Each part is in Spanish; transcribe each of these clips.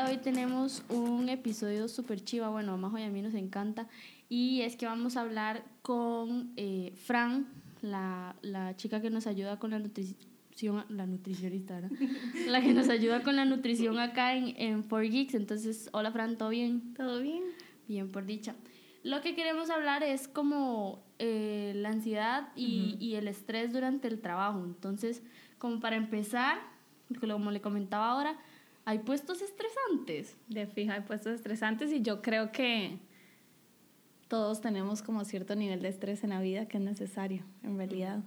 día de hoy tenemos un episodio súper chiva, bueno, a Majo y a mí nos encanta, y es que vamos a hablar con eh, Fran, la, la, chica que nos ayuda con la nutrición, la nutricionista, la que nos ayuda con la nutrición acá en, en 4Geeks. Entonces, hola Fran, ¿todo bien? ¿Todo bien? Bien, por dicha. Lo que queremos hablar es como eh, la ansiedad y, y, el estrés durante el trabajo. Entonces, como para empezar, como le comentaba ahora, hay puestos estresantes. De fija, hay puestos estresantes y yo creo que todos tenemos como cierto nivel de estrés en la vida que es necesario, en realidad.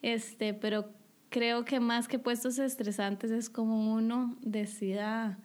Este, pero creo que más que puestos estresantes es como uno decida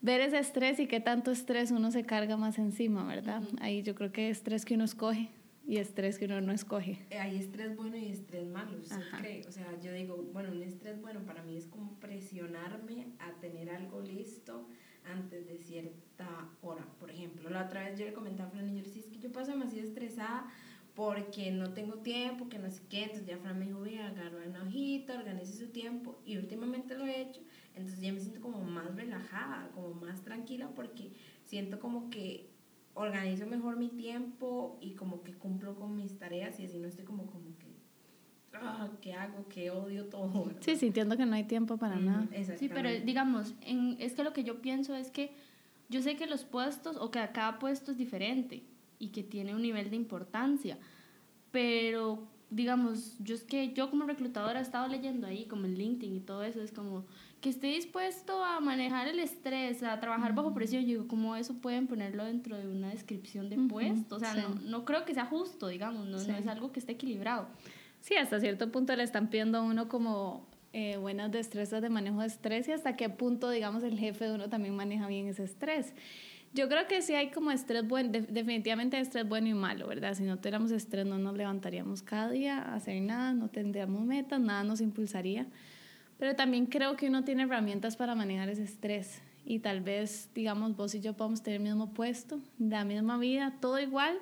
ver ese estrés y qué tanto estrés uno se carga más encima, ¿verdad? Ahí yo creo que estrés que uno escoge y estrés que uno no escoge. Eh, hay estrés bueno y estrés malo, ¿usted cree? O sea, yo digo, bueno, un estrés bueno para mí es como presionarme a tener algo listo antes de cierta hora. Por ejemplo, la otra vez yo le comentaba a Fran y yo le decía, es que yo paso demasiado estresada porque no tengo tiempo, que no sé qué. Entonces ya Fran me dijo, voy a agarrar una hojita, organice su tiempo. Y últimamente lo he hecho. Entonces ya me siento como más relajada, como más tranquila porque siento como que organizo mejor mi tiempo y como que cumplo con mis tareas y así no estoy como, como que, ah, ¿qué hago? ¿Qué odio todo? Sí, sintiendo que no hay tiempo para nada. Sí, pero digamos, en, es que lo que yo pienso es que yo sé que los puestos, o que cada puesto es diferente y que tiene un nivel de importancia, pero digamos, yo es que yo como reclutadora he estado leyendo ahí como en LinkedIn y todo eso, es como que esté dispuesto a manejar el estrés, a trabajar bajo presión, yo digo, ¿cómo eso pueden ponerlo dentro de una descripción de puesto? O sea, no, no creo que sea justo, digamos, no, no es algo que esté equilibrado. Sí, hasta cierto punto le están pidiendo a uno como eh, buenas destrezas de manejo de estrés y hasta qué punto, digamos, el jefe de uno también maneja bien ese estrés. Yo creo que sí hay como estrés bueno, definitivamente estrés bueno y malo, ¿verdad? Si no tuviéramos estrés no nos levantaríamos cada día a hacer nada, no tendríamos metas, nada nos impulsaría. Pero también creo que uno tiene herramientas para manejar ese estrés y tal vez, digamos, vos y yo podemos tener el mismo puesto, la misma vida, todo igual,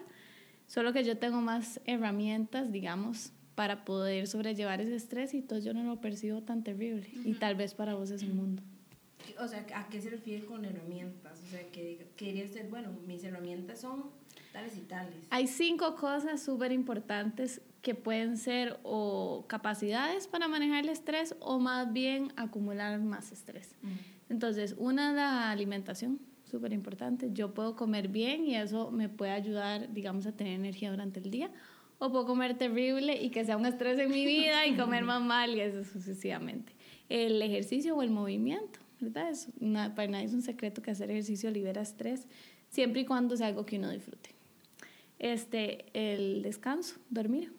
solo que yo tengo más herramientas, digamos, para poder sobrellevar ese estrés y entonces yo no lo percibo tan terrible. Y tal vez para vos es un mundo. O sea, ¿a qué se refiere con herramientas? O sea, que quería ser, bueno, mis herramientas son tales y tales. Hay cinco cosas súper importantes que pueden ser o capacidades para manejar el estrés o más bien acumular más estrés. Entonces, una es la alimentación, súper importante. Yo puedo comer bien y eso me puede ayudar, digamos, a tener energía durante el día. O puedo comer terrible y que sea un estrés en mi vida y comer más mal y eso sucesivamente. El ejercicio o el movimiento ¿verdad? Es para nadie es un secreto que hacer ejercicio libera estrés, siempre y cuando sea algo que uno disfrute. Este, el descanso, dormir.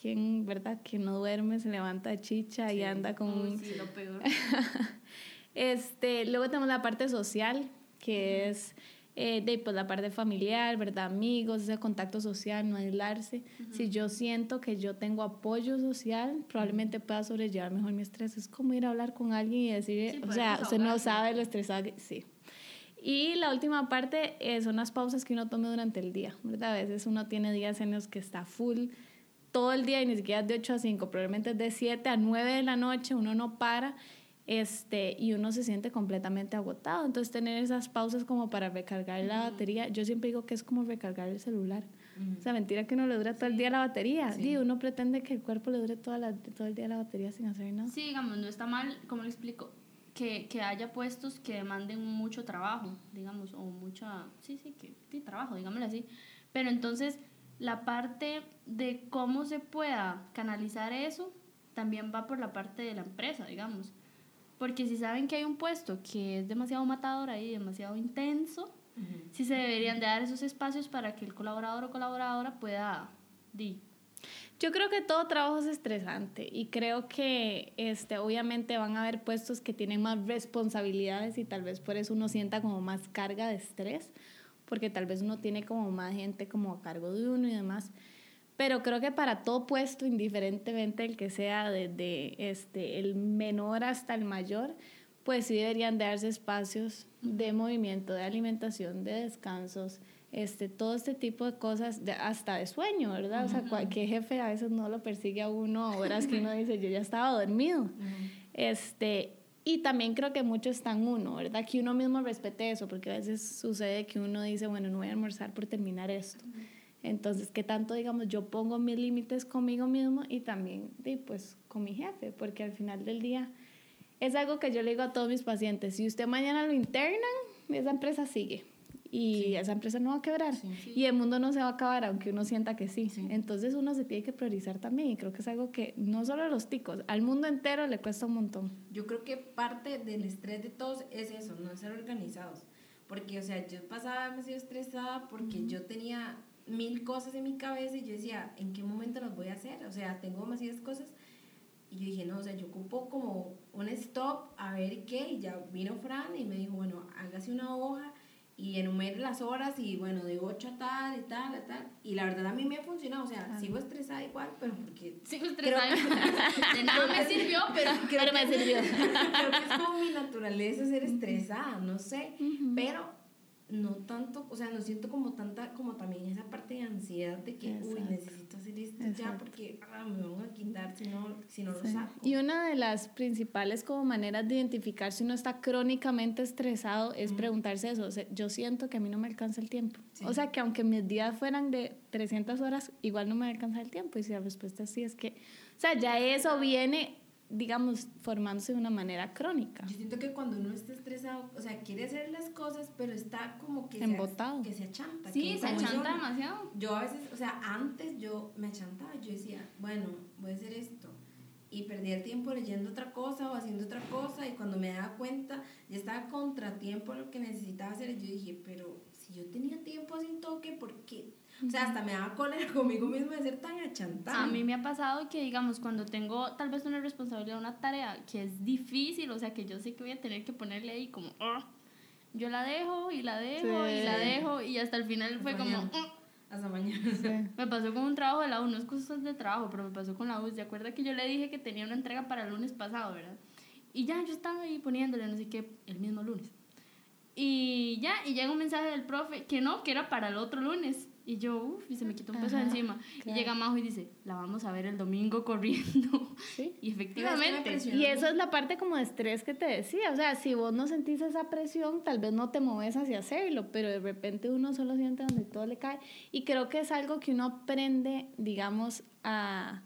Quien, ¿verdad? Que no duerme, se levanta chicha y anda con... Sí, lo peor. este, luego tenemos la parte social, que es eh, de pues, la parte familiar, ¿verdad? Amigos, ese contacto social, no aislarse. Si yo siento que yo tengo apoyo social, probablemente pueda sobrellevar mejor mi estrés. Es como ir a hablar con alguien y decir, o sea, usted no sabe lo estresado que... Sí. Y la última parte eh, son las pausas que uno tome durante el día, ¿verdad? A veces uno tiene días en los que está full todo el día y ni siquiera es de 8 a 5, probablemente es de 7 a 9 de la noche, uno no para este, y uno se siente completamente agotado. Entonces, tener esas pausas como para recargar la batería, yo siempre digo que es como recargar el celular. O sea, mentira que no le dura todo el día la batería. Sí. uno pretende que el cuerpo le dure toda la, todo el día la batería sin hacer nada. Sí, digamos, no está mal, como le explico, que, que haya puestos que demanden mucho trabajo, digamos, o mucha, sí, sí, que sí, trabajo, digámoslo así. Pero entonces, la parte de cómo se pueda canalizar eso también va por la parte de la empresa, digamos. Porque si saben que hay un puesto que es demasiado matador ahí, demasiado intenso, sí se deberían de dar esos espacios para que el colaborador o colaboradora pueda... Di. Yo creo que todo trabajo es estresante y creo que este, obviamente van a haber puestos que tienen más responsabilidades y tal vez por eso uno sienta como más carga de estrés, porque tal vez uno tiene como más gente como a cargo de uno y demás. Pero creo que para todo puesto, indiferentemente el que sea desde este, el menor hasta el mayor, pues sí deberían darse espacios de movimiento, de alimentación, de descansos, este, todo este tipo de cosas, de, hasta de sueño, ¿verdad? O sea, cualquier jefe a veces no lo persigue a uno horas que uno dice, yo ya estaba dormido. Este, Y también creo que mucho está en uno, ¿verdad? Que uno mismo respete eso, porque a veces sucede que uno dice, bueno, no voy a almorzar por terminar esto. Entonces, ¿qué tanto, digamos, yo pongo mis límites conmigo mismo y también, pues, con mi jefe? Porque al final del día es algo que yo le digo a todos mis pacientes, si usted mañana lo internan, esa empresa sigue y esa empresa no va a quebrar y el mundo no se va a acabar aunque uno sienta que sí. Entonces uno se tiene que priorizar también y creo que es algo que no solo a los ticos, al mundo entero le cuesta un montón. Yo creo que parte del estrés de todos es eso, no ser organizados. Porque, o sea, yo pasaba demasiado estresada porque yo tenía mil cosas en mi cabeza y yo decía, ¿en qué momento las voy a hacer? O sea, tengo demasiadas cosas. Y yo dije, no, o sea, yo ocupo como un stop a ver qué. Y ya vino Fran y me dijo, bueno, hágase una hoja y enumere las horas y bueno, de 8 a tal y tal, y tal. Y la verdad a mí me ha funcionado, o sea, sigo estresada igual, pero porque... Sigo estresada, de nada me sirvió, pero, pero me sirvió. creo que es como mi naturaleza ser estresada, no sé, pero no tanto, o sea, no siento como tanta, como también esa parte de ansiedad de que, uy, necesito hacer esto ya porque ah, me van a quitar si no, si no lo saco. Y una de las principales como maneras de identificar si uno está crónicamente estresado es preguntarse eso, o sea, yo siento que a mí no me alcanza el tiempo. O sea, que aunque mis días fueran de 300 horas, igual no me alcanza el tiempo. Y si la respuesta sí es que, o sea, ya eso viene digamos, formándose de una manera crónica. Yo siento que cuando uno está estresado, o sea, quiere hacer las cosas, pero está como que Embotado. Se, que se achanta. Sí, se achanta demasiado. Yo a veces, o sea, antes yo me achantaba, yo decía, bueno, voy a hacer esto. Y perdía el tiempo leyendo otra cosa o haciendo otra cosa y cuando me daba cuenta ya estaba contratiempo lo que necesitaba hacer. Y yo dije, pero si yo tenía tiempo sin toque, ¿por qué? O sea, hasta me daba cólera conmigo mismo de ser tan achantada. A mí me ha pasado que, digamos, cuando tengo tal vez una responsabilidad, una tarea que es difícil, o sea, que yo sé que voy a tener que ponerle ahí como, oh", yo la dejo y la dejo y la dejo y hasta el final fue como... Oh". Hasta mañana. Me pasó con un trabajo de la U, no es cosas de trabajo, pero me pasó con la U. ¿Se acuerda que yo le dije que tenía una entrega para el lunes pasado, verdad? Y ya yo estaba ahí poniéndole, no sé qué, el mismo lunes. Y ya, y llega un mensaje del profe que no, que era para el otro lunes. Y yo, uff, y se me quitó un peso de encima. Y llega Majo y dice, la vamos a ver el domingo corriendo. ¿Sí? Y efectivamente. Y eso es la parte como de estrés que te decía. O sea, si vos no sentís esa presión, tal vez no te mueves hacia hacerlo, pero de repente uno solo siente donde todo le cae. Y creo que es algo que uno aprende, digamos, a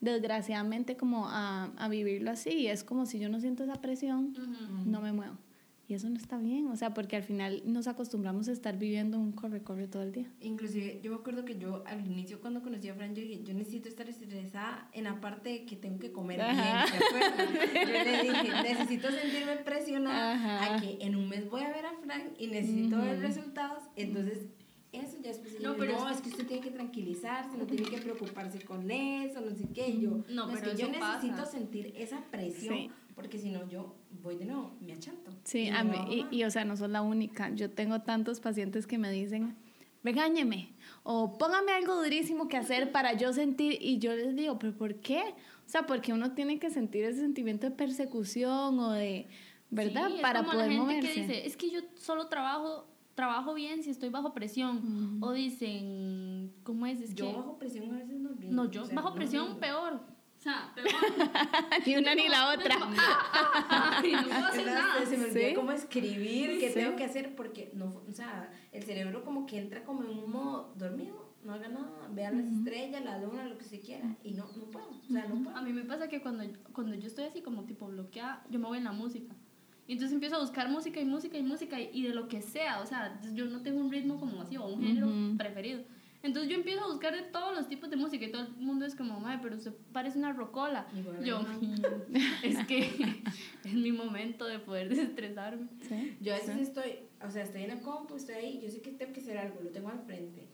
desgraciadamente como a, a vivirlo así. Y es como si yo no siento esa presión, no me muevo. Y eso no está bien, o sea, porque al final nos acostumbramos a estar viviendo un corre-corre todo el día. Inclusive, yo me acuerdo que yo al inicio cuando conocí a Fran, yo dije, yo necesito estar estresada en la parte de que tengo que comer bien, Yo le dije, necesito sentirme presionada a que en un mes voy a ver a Fran y necesito ver resultados, entonces eso ya es no, pero no, es que usted tiene que tranquilizarse, no tiene que preocuparse con eso, no sé qué, yo, no, pero es que yo necesito sentir esa presión, porque si no yo voy de nuevo, me achanto. Sí, a mí, y, o sea, no soy la única. Yo tengo tantos pacientes que me dicen, regáñeme, o póngame algo durísimo que hacer para yo sentir, y yo les digo, pero ¿por qué? O sea, porque uno tiene que sentir ese sentimiento de persecución o de, ¿verdad? para como poder la gente moverse. que dice, es que yo solo trabajo trabajo bien si estoy bajo presión. O dicen, ¿cómo es? es yo bajo presión a veces no No, yo bajo presión peor sea, ni una ni la otra. Se me olvidó cómo escribir, qué tengo que hacer, porque no, o sea, el cerebro como que entra como en un modo dormido, no haga nada, vea las estrellas, la luna, lo que se quiera, y no, no puedo, o sea, no puedo. A mí me pasa que cuando, cuando yo estoy así como tipo bloqueada, yo me voy en la música. Y entonces empiezo a buscar música y música y música y, de lo que sea, o sea, yo no tengo un ritmo como así o un género preferido. Entonces yo empiezo a buscar de todos los tipos de música y todo el mundo es como, madre, pero usted parece una rocola. yo, es que es mi momento de poder desestresarme. Yo a veces estoy, o sea, estoy en la compu, estoy ahí, yo sé que tengo que hacer algo, lo tengo al frente.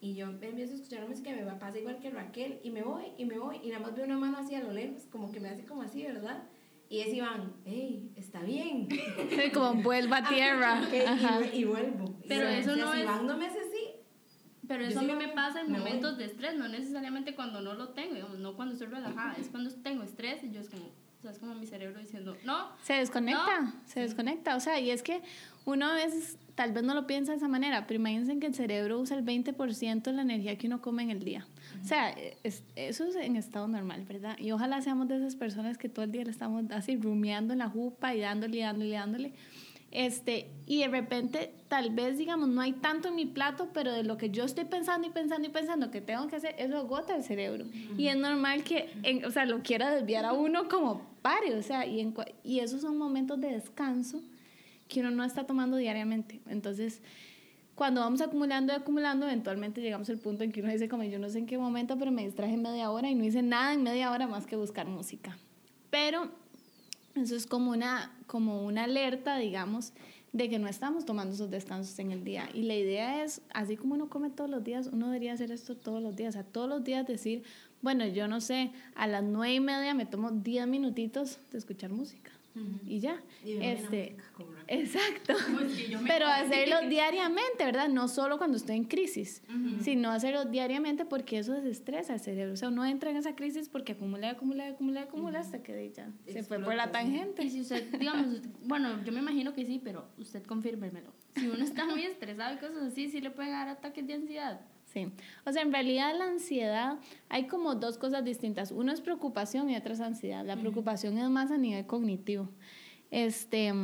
Y yo empiezo a escuchar música que me pasa igual que Raquel y me voy y me voy y nada más veo una mano así a lo lejos, como que me hace como así, ¿verdad? Y es Iván, hey, está bien. como vuelva a tierra. y, vuelvo. Pero eso no es... Iván no me hace pero eso a mí me pasa en momentos de estrés, no necesariamente cuando no lo tengo, digamos, no cuando estoy relajada, es cuando tengo estrés y yo es como, O sea, es como mi cerebro diciendo, no. Se desconecta, se desconecta. O sea, y es que uno a veces tal vez no lo piensa de esa manera, pero imagínense que el cerebro usa el 20% de la energía que uno come en el día. O sea, eso es en estado normal, ¿verdad? Y ojalá seamos de esas personas que todo el día le estamos así rumiando en la jupa y dándole, dándole, dándole. Este, y de repente, tal vez, digamos, no hay tanto en mi plato, pero de lo que yo estoy pensando y pensando y pensando que tengo que hacer, eso agota el cerebro. Y es normal que, o sea, lo quiera desviar a uno como pare, o sea, y, y esos son momentos de descanso que uno no está tomando diariamente. Entonces, cuando vamos acumulando y acumulando, eventualmente llegamos al punto en que uno dice, como yo no sé en qué momento, pero me distraje media hora y no hice nada en media hora más que buscar música. Pero eso es como una, como una alerta, digamos, de que no estamos tomando esos descansos en el día. Y la idea es, así como uno come todos los días, uno debería hacer esto todos los días. A todos los días decir, bueno, yo no sé, a las nueve y media me tomo diez minutitos de escuchar música y ya. este, exacto. Pero hacerlo diariamente, ¿verdad? No solo cuando estoy en crisis, sino hacerlo diariamente porque eso desestresa el cerebro. O sea, uno entra en esa crisis porque acumula, acumula, acumula, acumula hasta que ya se fue por la tangente. Y si usted, digamos, bueno, yo me imagino que sí, pero usted confírmemelo. Si uno está muy estresado y cosas así, sí le pueden dar ataques de ansiedad. Sí. O sea, en realidad la ansiedad, hay como dos cosas distintas. Uno es preocupación y otra es ansiedad. La preocupación es más a nivel cognitivo. Este,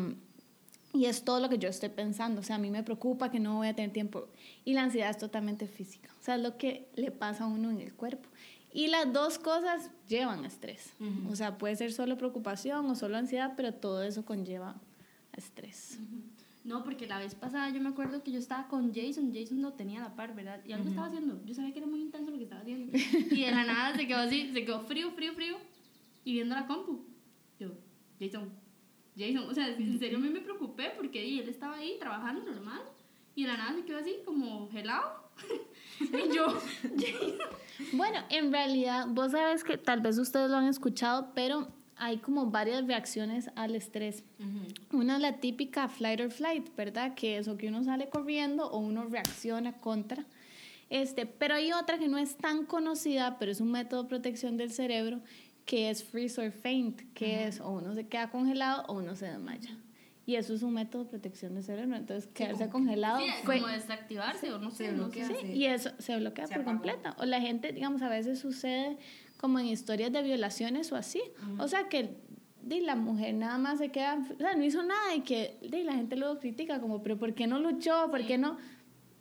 y es todo lo que yo estoy pensando. O sea, a mí me preocupa que no voy a tener tiempo. Y la ansiedad es totalmente física. O sea, es lo que le pasa a uno en el cuerpo. Y las dos cosas llevan estrés. O sea, puede ser solo preocupación o solo ansiedad, pero todo eso conlleva estrés. No, porque la vez pasada yo me acuerdo que yo estaba con Jason, Jason no tenía la par, ¿verdad? Y algo estaba haciendo, yo sabía que era muy intenso lo que estaba haciendo. Y de la nada se quedó así, se quedó frío, frío, frío, y viendo la compu. Yo, Jason, Jason, o sea, en serio a mí me preocupé porque él estaba ahí trabajando normal, y de la nada se quedó así como gelado. y yo, Jason. Bueno, en realidad, vos sabes que tal vez ustedes lo han escuchado, pero hay como varias reacciones al estrés. Una es la típica flight or flight, ¿verdad? Que es o que uno sale corriendo o uno reacciona contra. Este, pero hay otra que no es tan conocida, pero es un método de protección del cerebro, que es freeze or faint, que es o uno se queda congelado o uno se desmaya. Y eso es un método de protección del cerebro. Entonces, quedarse congelado. Sí, como desactivarse o no sé. sí, y eso se bloquea por completo. O la gente, digamos, a veces sucede como en historias de violaciones o así. O sea, que de, la mujer nada más se queda, o sea, no hizo nada y que de, la gente luego critica como, pero ¿por qué no luchó? ¿Por qué no?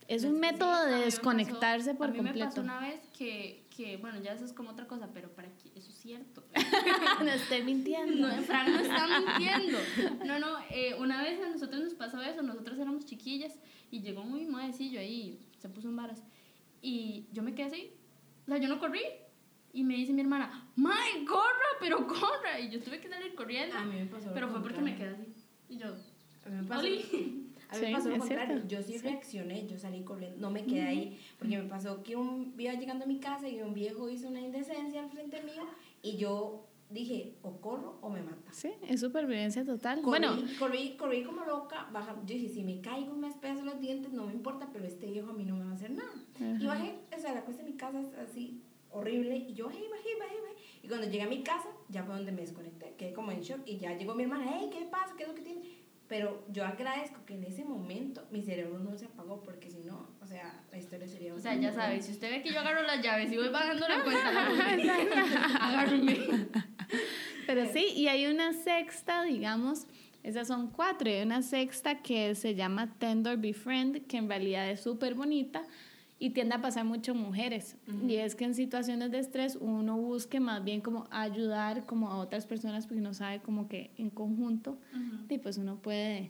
Es un método de desconectarse por completo. A mí me pasó una vez que, que, bueno, ya eso es como otra cosa, pero para que eso es cierto. no estoy mintiendo. No, Frank no está mintiendo. No, no, eh, una vez a nosotros nos pasó eso, nosotros éramos chiquillas y llegó muy modecillo ahí, se puso en varas. Y yo me quedé así, o sea, yo no corrí, y me dice mi hermana, ¡May, corra, pero corra! Y yo tuve que salir corriendo. A mí me pasó. Pero fue porque me quedé así. Y yo, a mí me pasó. A mí me pasó lo contrario, yo sí, reaccioné, yo salí corriendo, no me quedé ahí, porque me pasó que un, iba llegando a mi casa y un viejo hizo una indecencia al frente mío y yo dije, o corro o me mata. Sí, es supervivencia total. Corrí, bueno, corrí, corrí como loca, baja, yo dije, si me caigo, me espeso los dientes, no me importa, pero este viejo a mí no me va a hacer nada. Y bajé, o sea, la cuesta de mi casa es así, horrible. Y yo, hey, bajé, bajé, bajé. Y cuando llegué a mi casa, ya fue donde me desconecté. Quedé como en shock. Y ya llegó mi hermana, hey, ¿qué pasa? ¿Qué es lo que tiene? Pero yo agradezco que en ese momento mi cerebro no se apagó, porque si no, o sea, la historia sería. O sea, ya sabes, si usted ve que yo agarro las llaves y voy pagando la cuenta, agárreme. Pero sí, y hay una sexta, digamos. Esas son cuatro. Y hay una sexta que se llama Tender Befriend, que en realidad es súper bonita y tiende a pasar mucho mujeres. Y es que en situaciones de estrés uno busque más bien como ayudar como a otras personas porque uno sabe como que en conjunto y pues uno puede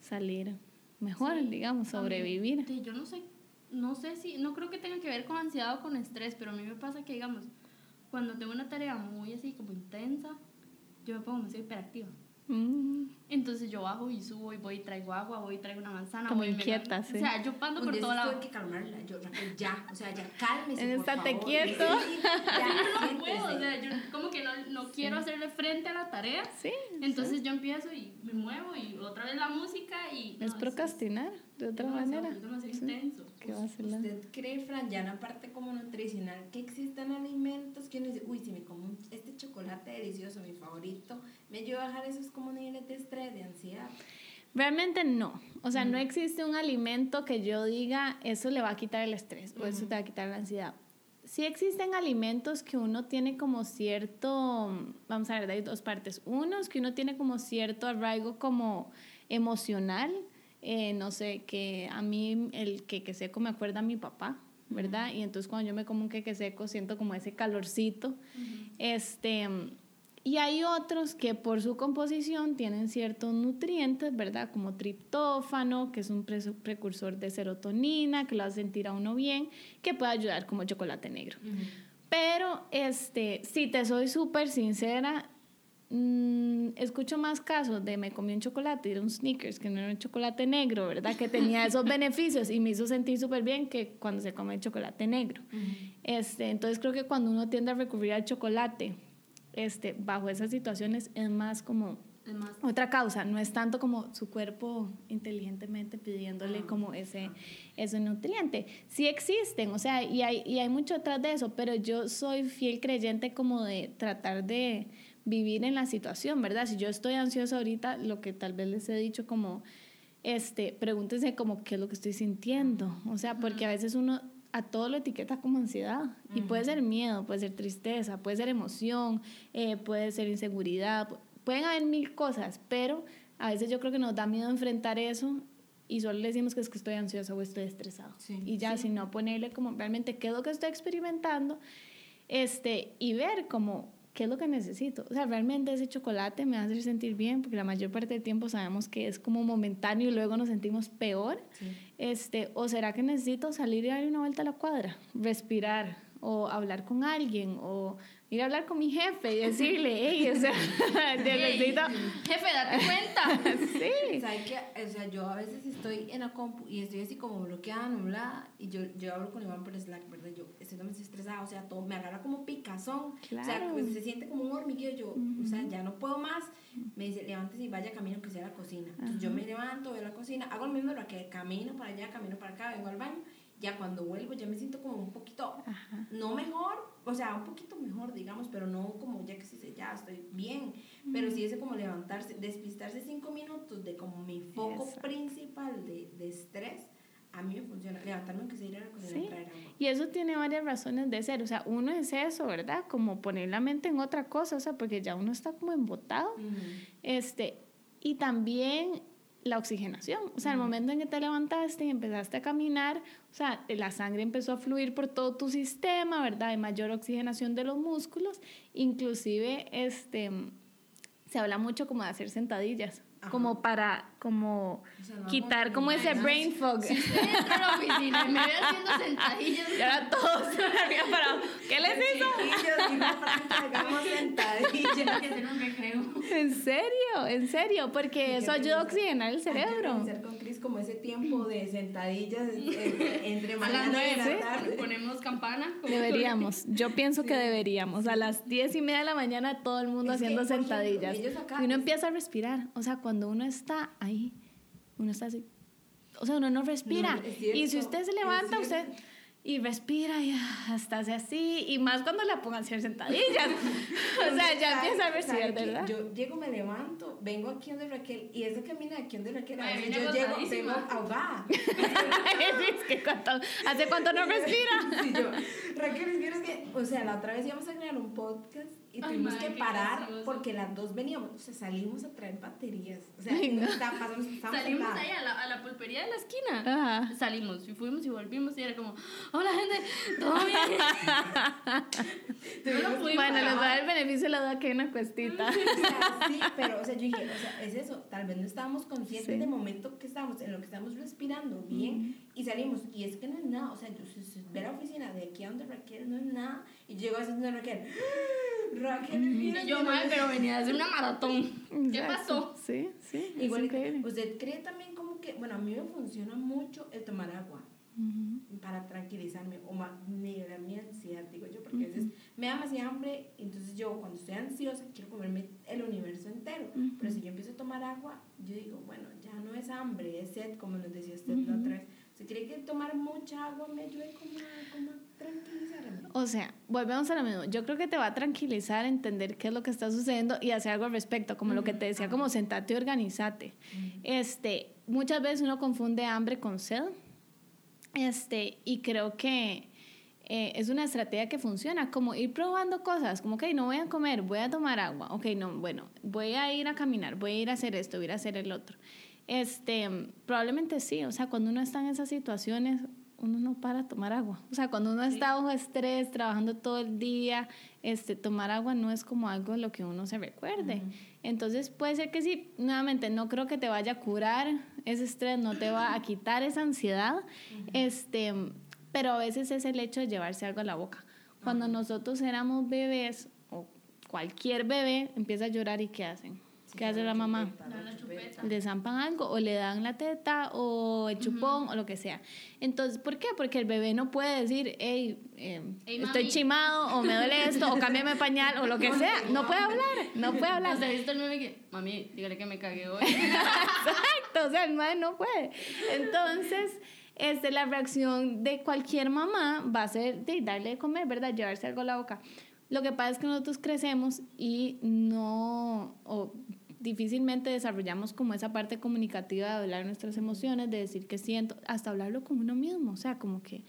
salir mejor, digamos, sobrevivir. Sí, yo no sé, no sé si, no creo que tenga que ver con ansiedad o con estrés, pero a mí me pasa que, digamos, cuando tengo una tarea muy así como intensa, yo me pongo muy hiperactiva. Mm. Entonces yo bajo y subo y voy y traigo agua, voy y traigo una manzana. Como inquieta, sí. O sea, yo pando por todo lado. que calmarla, yo ya, o sea, ya cálmese, Estate quieto. ya, yo no puedo, o sea, yo como que no, no quiero hacerle frente a la tarea. Sí. Entonces yo empiezo y me muevo y otra vez la música y... es procrastinar, de otra manera. Es demasiado intenso. ¿Qué va a ser la- ¿Usted cree, Fran, ya en la parte como nutricional, que existen alimentos que uno dice, uy, si me como este chocolate delicioso, mi favorito, me ayuda a bajar esos como niveles de estrés, de ansiedad? Realmente no. O sea, no existe un alimento que yo diga eso le va a quitar el estrés o eso te va a quitar la ansiedad. Sí existen alimentos que uno tiene como cierto, vamos a ver, hay dos partes. Uno es que uno tiene como cierto arraigo como emocional. Eh, no sé, que a mí el queque seco me acuerda a mi papá, ¿verdad? Y entonces cuando yo me como un queque seco siento como ese calorcito. Este, y hay otros que por su composición tienen ciertos nutrientes, ¿verdad? Como triptófano, que es un pre- precursor de serotonina, que lo hace sentir a uno bien, que puede ayudar como chocolate negro. Pero, este, si te soy súper sincera, mm, escucho más casos de me comí un chocolate y era un Snickers, que no era un chocolate negro, ¿verdad? Que tenía esos beneficios y me hizo sentir súper bien que cuando se come el chocolate negro. este, entonces creo que cuando uno tiende a recurrir al chocolate, este, bajo esas situaciones es más como otra causa, no es tanto como su cuerpo inteligentemente pidiéndole Ah, como ese, ese nutriente. Sí existen, o sea, y hay, y hay mucho atrás de eso, pero yo soy fiel creyente como de tratar de vivir en la situación, ¿verdad? Si yo estoy ansiosa ahorita, lo que tal vez les he dicho como, este, pregúntense como qué es lo que estoy sintiendo, o sea, porque a veces uno a todo lo etiqueta como ansiedad y puede ser miedo, puede ser tristeza, puede ser emoción, eh, puede ser inseguridad, pu- pueden haber mil cosas, pero a veces yo creo que nos da miedo enfrentar eso y solo le decimos que es que estoy ansiosa o estoy estresado. Sí. y ya, Sí. si no ponerle como realmente qué es lo que estoy experimentando este, y ver como qué es lo que necesito. O sea, realmente ese chocolate me hace sentir bien porque la mayor parte del tiempo sabemos que es como momentáneo y luego nos sentimos peor. Sí. Este, o será que necesito salir y dar una vuelta a la cuadra, respirar o hablar con alguien o ir a hablar con mi jefe y decirle, hey, o sea, necesito... Jefe, date cuenta. Sí. O sea, yo a veces estoy en la compu y estoy así como bloqueada, nublada, y yo, yo hablo con Iván por Slack, ¿verdad? Yo estoy también estresada, o sea, todo me agarra como picazón. O sea, Claro. pues, se siente como un hormigueo. Yo, o sea, ya no puedo más. Me dice, levántese y vaya camino que sea a la cocina. Entonces yo me levanto, voy a la cocina, hago lo mismo, lo que camino para allá, camino para acá, vengo al baño. Ya cuando vuelvo, ya me siento como un poquito, Ajá. no mejor, o sea, un poquito mejor, digamos, pero no como ya que sé, ya estoy bien. Pero sí ese como levantarse, despistarse cinco minutos de como mi foco Exacto. principal de, de estrés, a mí me funciona. Levantarme aunque sea ir a la cocina Sí. a traer agua. Y eso tiene varias razones de ser. O sea, uno es eso, ¿verdad? Como poner la mente en otra cosa, o sea, porque ya uno está como embotado. Este, y también la oxigenación. O sea, el momento en que te levantaste y empezaste a caminar, o sea, la sangre empezó a fluir por todo tu sistema, ¿verdad? Hay mayor oxigenación de los músculos. Inclusive, este, se habla mucho como de hacer sentadillas. Ajá. Como para, como O sea, no quitar como ese brain fog. Si usted entra a la oficina y me ve haciendo sentadillas, Y ahora todos habían parado. ¿Qué les hizo? Chiquillos, dijo Fran que hagamos sentadillas. que hacer un recreo. En serio, en serio, porque eso ayuda a oxigenar el Hay que cerebro. organizar con Cris como ese tiempo de sentadillas entre A las mañana y nueve la tarde. ponemos campana. Deberíamos, yo pienso que deberíamos. A las diez y media de la mañana todo el mundo Es haciendo sentadillas. acá- Y uno empieza a respirar. O sea, cuando uno está ahí, uno está así. O sea, uno no respira. No, es cierto, y si usted se levanta, usted. Y respira y hasta hace así. Y más cuando la pongan a hacer sentadillas. o sea, ya ¿Sabe- empieza a sabe respirar, qué? ¿verdad? Yo llego, me levanto, vengo aquí donde Raquel y ese camino de aquí donde Raquel, a veces yo llego, vengo ahogada. es que cuánto- ¿Hace cuánto no respira? Sí, yo, Raquel, es que, es que, o sea, la otra vez íbamos a crear un podcast y Ay, tuvimos madre, que parar porque las dos veníamos, o sea, salimos a traer baterías. O sea, Ay, no. está- pasamos, estábamos Salimos ahí a la, a la pulpería de la esquina. Ajá. Salimos y fuimos y volvimos y era como, hola gente, ¿todo bien? No Bueno, les parar. voy a dar el beneficio de la duda que hay una cuestita. O sea, sí, pero, o sea, yo dije, o sea, es eso, tal vez no estábamos conscientes Sí. de momento que estábamos, en lo que estamos respirando bien y salimos, y es que no es nada, o sea, yo si, si ve la oficina de aquí a donde Raquel no es nada, y llego a donde Raquel. Raquel, mira, Y yo, madre, pero venía a hacer una maratón. ¿Qué Exacto. pasó? Sí, sí. Igual, increíble. ¿usted cree también como que, bueno, a mí me funciona mucho el tomar agua para tranquilizarme o nivelar mi ansiedad, digo yo, porque a veces me da demasiada hambre, entonces yo cuando estoy ansiosa quiero comerme el universo entero, Ujú. pero si yo empiezo a tomar agua, yo digo, bueno, ya no es hambre, es sed, como nos decía usted la otra vez, ¿Se cree que tomar mucha agua me ayude a tranquilizarme? O sea, volvemos a lo mismo. Yo creo que te va a tranquilizar entender qué es lo que está sucediendo y hacer algo al respecto, como lo que te decía, como sentate y organizate. Este, muchas veces uno confunde hambre con sed. Este, y creo que eh, es una estrategia que funciona, como ir probando cosas, como que no voy a comer, voy a tomar agua, ok, no, bueno, voy a ir a caminar, voy a ir a hacer esto, voy a ir a hacer el otro. Este, probablemente sí, o sea, cuando uno está en esas situaciones, uno no para tomar agua. O sea, cuando uno está bajo estrés, trabajando todo el día, este, tomar agua no es como algo lo que uno se recuerde. Entonces puede ser que sí, nuevamente, no creo que te vaya a curar ese estrés, no te va a quitar esa ansiedad, este, pero a veces es el hecho de llevarse algo a la boca. Cuando nosotros éramos bebés, o cualquier bebé empieza a llorar y ¿qué hacen? ¿Qué hace la mamá? Le zampan algo o le dan la teta o el chupón o lo que sea. Entonces, ¿por qué? Porque el bebé no puede decir, hey, eh, estoy chimado o me duele esto o cámbiame pañal o lo que sea. No puede hablar, no puede hablar. O sea, visto el meme que, mami, dígale que me cagué hoy. Exacto, o sea, el madre no puede. Entonces, este, la reacción de cualquier mamá va a ser de darle de comer, ¿verdad? Llevarse algo a la boca. Lo que pasa es que nosotros crecemos y no, o difícilmente desarrollamos como esa parte comunicativa de hablar nuestras emociones, de decir que siento, hasta hablarlo con uno mismo, o sea, como que...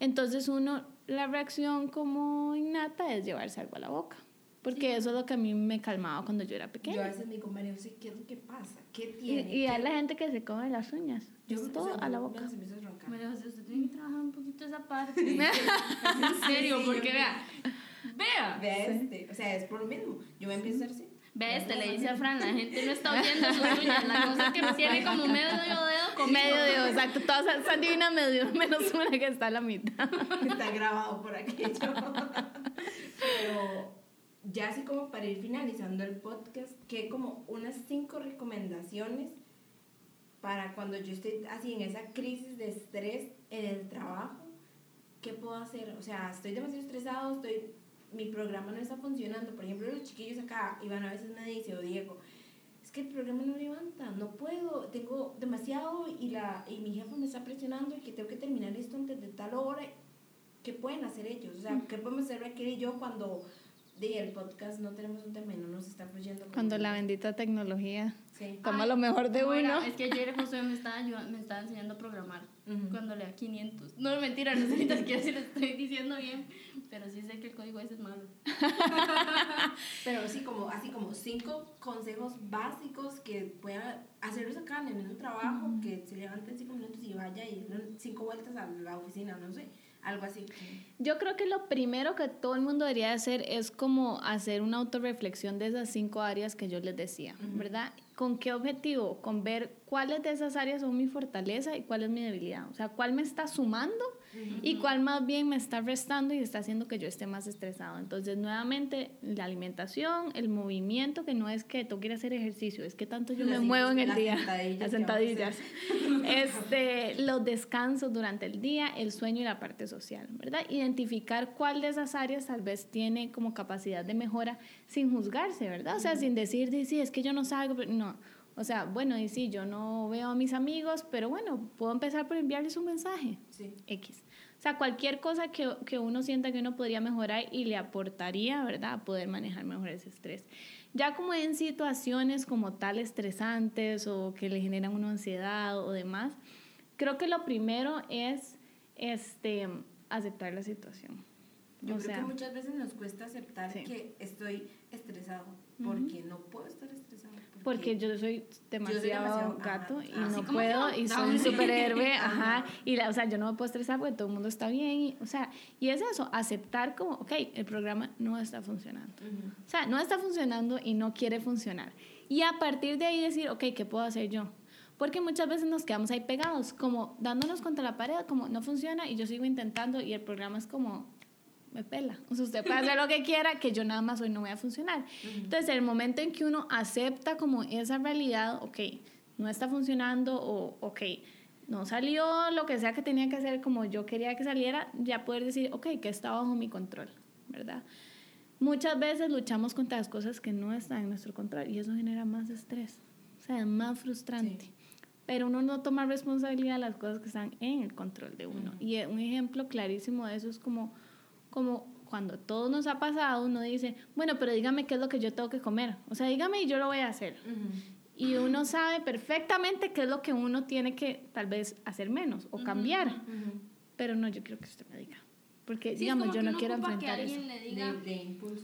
Entonces uno, la reacción como innata es llevarse algo a la boca. Porque eso es lo que a mí me calmaba cuando yo era pequeña. Yo a veces me digo, María José, ¿qué es lo que pasa? ¿Qué tiene? Y, y hay la gente que se come las uñas. Yo es todo a la boca. María José, usted tiene que trabajar un poquito esa parte. en serio, porque vea, vea. Vea este, o sea, es por lo mismo. Yo me empiezo a hacer así. Ve este, le dice a Fran, la gente no está oyendo sus uñas, la cosa es que me tiene como medio dedo conmigo. Medio dedo, exacto, todas están divinas medio, menos una que está a la mitad. Está grabado por aquello. Pero ya así como para ir finalizando el podcast, que como unas cinco recomendaciones para cuando yo estoy así en esa crisis de estrés en el trabajo, ¿qué puedo hacer? O sea, estoy demasiado estresado, estoy mi programa no está funcionando. Por ejemplo, los chiquillos acá, Iván a veces me dice, o Diego, es que el programa no levanta, no puedo, tengo demasiado y, la, y mi jefe me está presionando y que tengo que terminar esto antes de tal hora. ¿Qué pueden hacer ellos? O sea, ¿qué podemos hacer aquí y yo cuando de el podcast no tenemos un tema y no nos está fluyendo? Cuando la bendita tecnología sí. toma lo mejor de uno. es que ayer José me estaba, me estaba enseñando a programar cuando lea 500. No, mentira, no sé ni siquiera si lo estoy diciendo bien, pero sí sé que el código ese es malo. pero sí, como, así como cinco consejos básicos que puedan hacerlos acá en el mismo trabajo, que se levanten cinco minutos y vaya y cinco vueltas a la oficina, no sé algo así. Yo creo que lo primero que todo el mundo debería hacer es como hacer una autorreflexión de esas cinco áreas que yo les decía, ¿verdad? ¿Con qué objetivo? Con ver cuáles de esas áreas son mi fortaleza y cuál es mi debilidad. O sea, cuál me está sumando y cuál más bien me está restando y está haciendo que yo esté más estresado. Entonces, nuevamente, la alimentación, el movimiento, que no es que tú quieras hacer ejercicio, es que tanto yo me muevo en el día. Las sentadillas. este, los descansos durante el día, el sueño y la parte social, ¿verdad? Identificar cuál de esas áreas tal vez tiene como capacidad de mejora sin juzgarse, ¿verdad? O sea, sin decir, sí, es que yo no salgo, no. O sea, bueno, y sí, yo no veo a mis amigos, pero bueno, puedo empezar por enviarles un mensaje. Sí. X. O sea, cualquier cosa que, que, uno sienta que uno podría mejorar y le aportaría, ¿verdad?, a poder manejar mejor ese estrés. Ya como en situaciones como tal estresantes o que le generan una ansiedad o demás, creo que lo primero es este, aceptar la situación. Yo creo que muchas veces nos cuesta aceptar que estoy estresado, porque no puedo estar estresado. Porque, yo soy demasiado, gato y no puedo y soy un superhéroe, ajá, y la, o sea, yo no me puedo estresar porque todo el mundo está bien, y, o sea, y es eso, aceptar como, ok, el programa no está funcionando. O sea, no está funcionando y no quiere funcionar. Y a partir de ahí decir, ok, ¿qué puedo hacer yo? Porque muchas veces nos quedamos ahí pegados, como dándonos contra la pared, como no funciona y yo sigo intentando y el programa es como, me pela. O sea, usted puede hacer lo que quiera, que yo nada más hoy no voy a funcionar. Entonces, el momento en que uno acepta como esa realidad, ok, no está funcionando o, ok, no salió lo que sea que tenía que hacer como yo quería que saliera, ya poder decir, ok, que está bajo mi control, ¿verdad? Muchas veces luchamos contra las cosas que no están en nuestro control y eso genera más estrés, o sea, es más frustrante. pero uno no toma responsabilidad de las cosas que están en el control de uno. Y eh, un ejemplo clarísimo de eso es como, como cuando todo nos ha pasado, uno dice, bueno, pero dígame qué es lo que yo tengo que comer. O sea, dígame y yo lo voy a hacer. Y uno sabe perfectamente qué es lo que uno tiene que tal vez hacer menos o cambiar. Pero no, yo quiero que usted me diga. Porque, digamos, yo no quiero enfrentar eso. Le diga,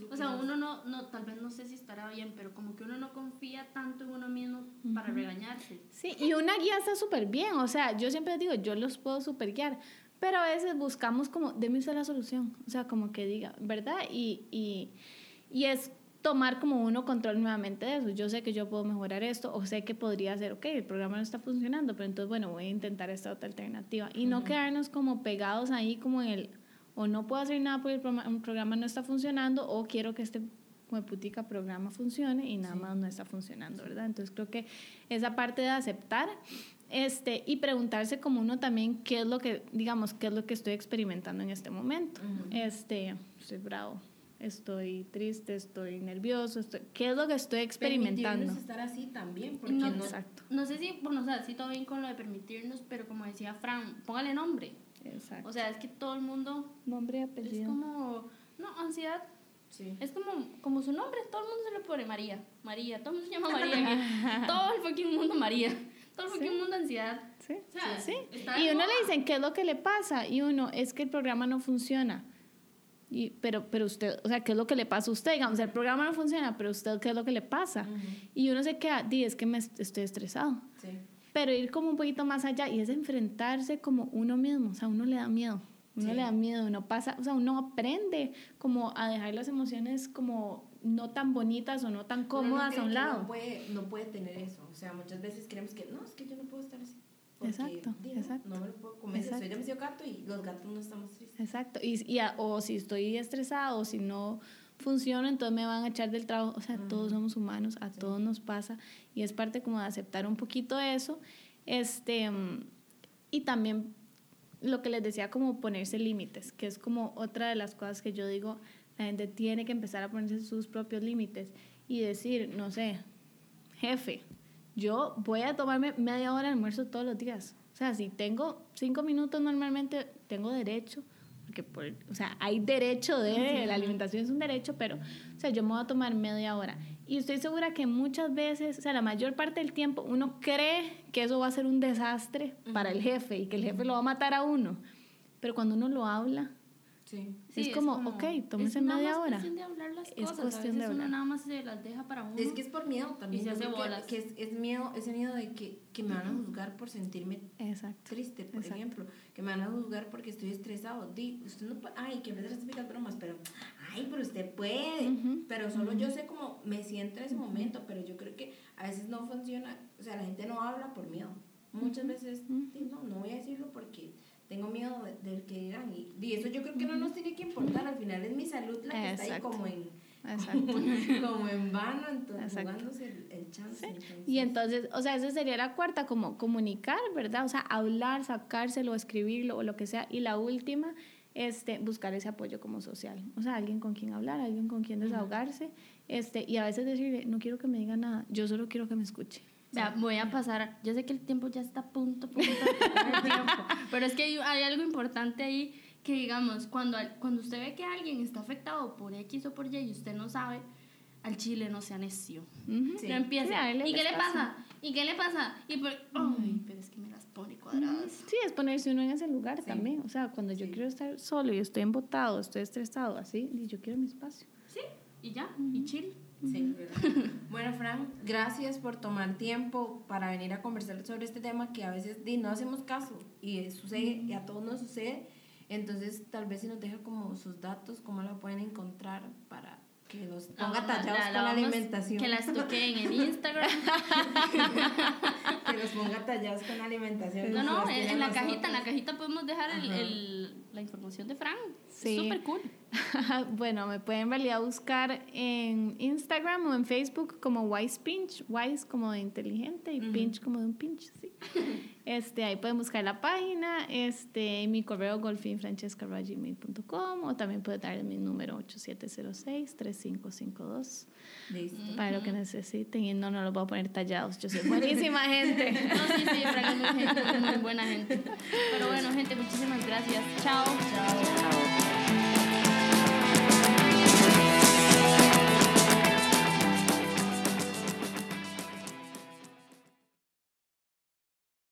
o sea, uno no, no, tal vez no sé si estará bien, pero como que uno no confía tanto en uno mismo para regañarse. Sí, y una guía está súper bien. O sea, yo siempre digo, yo los puedo super guiar. Pero a veces buscamos como, déme usted la solución. O sea, como que diga, ¿verdad? Y, y, y es tomar como uno control nuevamente de eso. Yo sé que yo puedo mejorar esto o sé que podría ser, ok, el programa no está funcionando, pero entonces, bueno, voy a intentar esta otra alternativa. Y no quedarnos como pegados ahí como en el o no puedo hacer nada porque el programa, un programa no está funcionando o quiero que este putica programa funcione y nada más no está funcionando, ¿verdad? Entonces creo que esa parte de aceptar este, y preguntarse como uno también qué es lo que, digamos, qué es lo que estoy experimentando en este momento. este, estoy bravo, estoy triste, estoy nervioso, estoy, ¿qué es lo que estoy experimentando? Permitirnos estar así también, porque no, no, exacto. no sé si, bueno, o sea, sí todo bien con lo de permitirnos, pero como decía Fran, póngale nombre. Exacto. O sea, es que todo el mundo... Nombre y apellido. Es como... No, ansiedad. Sí. Es como, como su nombre, todo el mundo se lo pone María. María, todo el mundo se llama María. todo el fucking mundo María. Todo el fucking mundo ansiedad. Sí. sí. Y uno le dicen, ¿qué es lo que le pasa? Y uno, es que el programa no funciona. Y, pero, pero usted, o sea, ¿qué es lo que le pasa a usted? Digamos, el programa no funciona, pero usted, ¿qué es lo que le pasa? Y uno se queda, di, es que me estoy estresado. Sí pero ir como un poquito más allá y es enfrentarse como uno mismo, o sea, uno le da miedo, uno le da miedo, uno pasa, o sea, uno aprende como a dejar las emociones como no tan bonitas o no tan cómodas a un lado. No puede, no puede tener eso, o sea, muchas veces creemos que no, es que yo no puedo estar así. exacto, exacto. No me lo puedo comer. Exacto. Soy demasiado gato y los gatos no estamos tristes. Exacto. Y, y o si estoy estresado, o si no funciona, entonces me van a echar del trabajo. O sea, todos somos humanos, a todos nos pasa y es parte como de aceptar un poquito eso. Este, y también lo que les decía, como ponerse límites, que es como otra de las cosas que yo digo, la gente tiene que empezar a ponerse sus propios límites y decir, no sé, jefe, yo voy a tomarme media hora de almuerzo todos los días. O sea, si tengo cinco minutos normalmente, tengo derecho porque por, o sea, hay derecho de, la alimentación es un derecho, pero, o sea, yo me voy a tomar media hora. Y estoy segura que muchas veces, o sea, la mayor parte del tiempo, uno cree que eso va a ser un desastre para el jefe y que el jefe lo va a matar a uno. Pero cuando uno lo habla, Sí. es, como, ok, tómese media hora. Es cuestión de hablar las es cosas. Cuestión a veces de uno nada más se las deja para uno. Es que es por miedo también. Y se hace bolas. Que, es, es, miedo, ese miedo de que, que me van a juzgar por sentirme Exacto. triste, por ejemplo. Que me van a juzgar porque estoy estresado. Di, usted no puede, ay, que me das típicas bromas, pero, ay, pero usted puede. Pero solo yo sé cómo me siento en ese momento, pero yo creo que a veces no funciona. O sea, la gente no habla por miedo. Muchas veces, no, no voy a decirlo porque tengo miedo del que dirán. Y, eso yo creo que no nos tiene que importar. Al final es mi salud la que está ahí como en, como en vano, entonces, jugándose el, chance. Y entonces, o sea, esa sería la cuarta, como comunicar, ¿verdad? O sea, hablar, sacárselo, escribirlo o lo que sea. Y la última, este, buscar ese apoyo como social. O sea, alguien con quien hablar, alguien con quien desahogarse. Este, y a veces decirle, no quiero que me diga nada, yo solo quiero que me escuche voy a pasar, yo sé que el tiempo ya está a punto, punto pero es que hay, algo importante ahí que digamos, cuando, cuando usted ve que alguien está afectado por X o por Y y usted no sabe, al chile no sea necio. No empieza. ¿Y qué le pasa? ¿Y qué le pasa? Y por, ay, pero es que me las pone cuadradas. Sí, es ponerse uno en ese lugar también. O sea, cuando yo quiero estar solo y estoy embotado, estoy estresado, así, yo quiero mi espacio. Sí, y ya, y chill. Sí, bueno, Fran, gracias por tomar tiempo para venir a conversar sobre este tema que a veces no hacemos caso y sucede, y a todos nos sucede. Entonces, tal vez si nos deja como sus datos, cómo la pueden encontrar para que los ponga tallados con la alimentación. Que las toquen en Instagram. que los ponga tallados con alimentación. No, no, en, la cajita, en la cajita podemos dejar el, el, la información de Fran. Sí. Súper cool. bueno, me pueden en realidad buscar en Instagram o en Facebook como Wise Pinch, Wise como de inteligente y Pinch como de un pinch, sí. Este, ahí pueden buscar la página, este, mi correo golfinfrancesca.gmail.com o también pueden darle mi número 8706-3552 Listo. para lo que necesiten y no, no los voy a poner tallados, yo soy buenísima gente. No, sí, sí, muy, muy buena gente. Pero bueno, gente, muchísimas gracias. Chao. Chao. Chao.